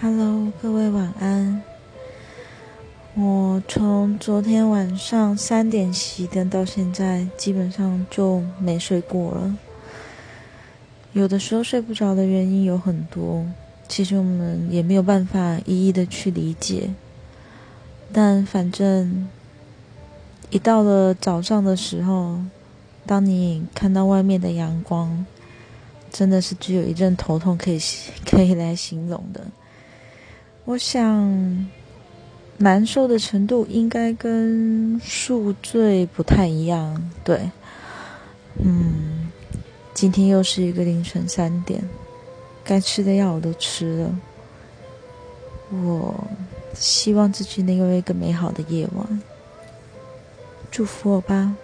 Hello，各位晚安。我从昨天晚上三点熄灯到现在，基本上就没睡过了。有的时候睡不着的原因有很多，其实我们也没有办法一一的去理解。但反正一到了早上的时候，当你看到外面的阳光，真的是只有一阵头痛可以 可以来形容的。我想，难受的程度应该跟宿醉不太一样。对，嗯，今天又是一个凌晨三点，该吃的药我都吃了。我希望自己能有一个美好的夜晚，祝福我吧。